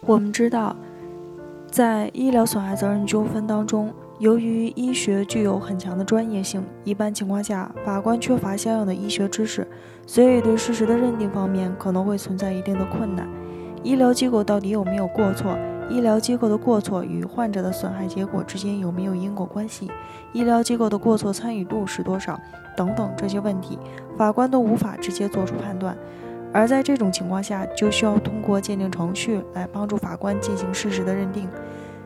我们知道，在医疗损害责任纠纷当中，由于医学具有很强的专业性，一般情况下，法官缺乏相应的医学知识，所以对事实的认定方面可能会存在一定的困难。医疗机构到底有没有过错？医疗机构的过错与患者的损害结果之间有没有因果关系？医疗机构的过错参与度是多少？等等这些问题，法官都无法直接做出判断。而在这种情况下，就需要通过鉴定程序来帮助法官进行事实的认定。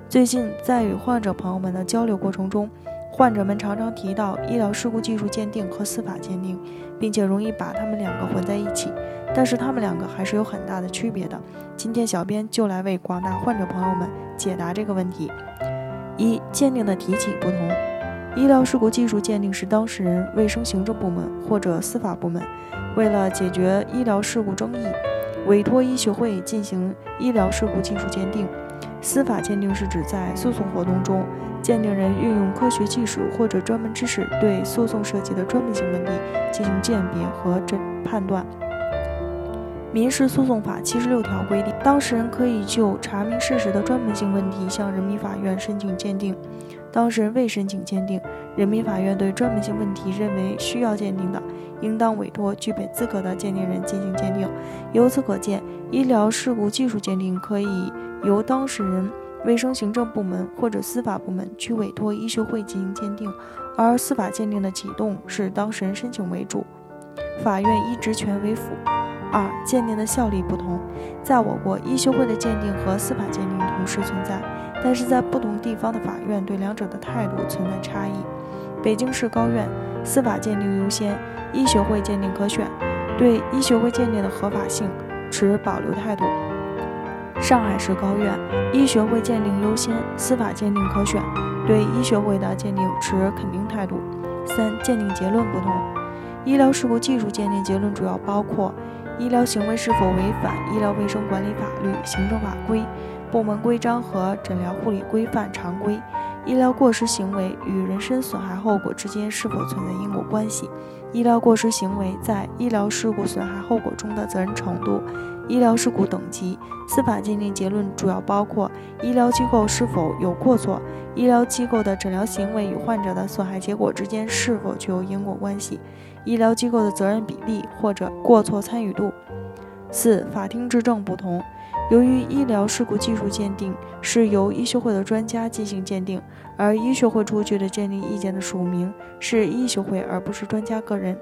最近在与患者朋友们的交流过程中，患者们常常提到医疗事故技术鉴定和司法鉴定，并且容易把他们两个混在一起。但是他们两个还是有很大的区别的。今天小编就来为广大患者朋友们解答这个问题。一、鉴定的提起不同。医疗事故技术鉴定是当事人、卫生行政部门或者司法部门为了解决医疗事故争议，委托医学会进行医疗事故技术鉴定。司法鉴定是指在诉讼活动中，鉴定人运用科学技术或者专门知识，对诉讼涉及的专门性问题进行鉴别和诊判断。民事诉讼法七十六条规定，当事人可以就查明事实的专门性问题向人民法院申请鉴定。当事人未申请鉴定，人民法院对专门性问题认为需要鉴定的，应当委托具备资格的鉴定人进行鉴定。由此可见，医疗事故技术鉴定可以由当事人、卫生行政部门或者司法部门去委托医学会进行鉴定，而司法鉴定的启动是当事人申请为主，法院依职权为辅。二、鉴定的效力不同，在我国，医学会的鉴定和司法鉴定同时存在，但是在不同地方的法院对两者的态度存在差异。北京市高院，司法鉴定优先，医学会鉴定可选，对医学会鉴定的合法性持保留态度。上海市高院，医学会鉴定优先，司法鉴定可选，对医学会的鉴定持肯定态度。三、鉴定结论不同，医疗事故技术鉴定结论主要包括。医疗行为是否违反医疗卫生管理法律、行政法规、部门规章和诊疗护理规范常规？医疗过失行为与人身损害后果之间是否存在因果关系？医疗过失行为在医疗事故损害后果中的责任程度？医疗事故等级？司法鉴定结论主要包括医疗机构是否有过错，医疗机构的诊疗行为与患者的损害结果之间是否具有因果关系？医疗机构的责任比例或者过错参与度。四、法庭质证不同。由于医疗事故技术鉴定是由医学会的专家进行鉴定，而医学会出具的鉴定意见的署名是医学会而不是专家个人，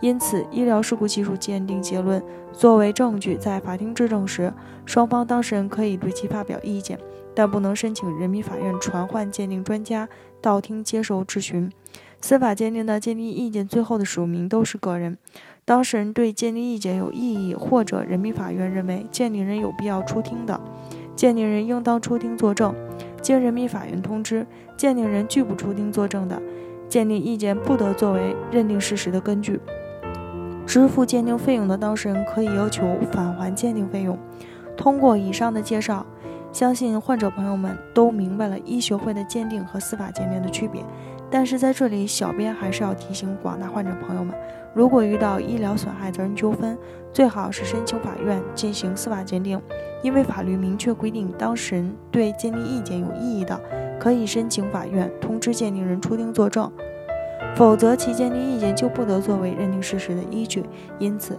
因此医疗事故技术鉴定结论作为证据在法庭质证时，双方当事人可以对其发表意见，但不能申请人民法院传唤鉴定专家到庭接受质询。司法鉴定的鉴定意见最后的署名都是个人，当事人对鉴定意见有异议，或者人民法院认为鉴定人有必要出庭的，鉴定人应当出庭作证。经人民法院通知，鉴定人拒不出庭作证的，鉴定意见不得作为认定事实的根据。支付鉴定费用的当事人可以要求返还鉴定费用。通过以上的介绍，相信患者朋友们都明白了医学会的鉴定和司法鉴定的区别。但是在这里，小编还是要提醒广大患者朋友们，如果遇到医疗损害责任纠纷，最好是申请法院进行司法鉴定，因为法律明确规定，当事人对鉴定意见有异议的，可以申请法院通知鉴定人出庭作证，否则其鉴定意见就不得作为认定事实的依据。因此。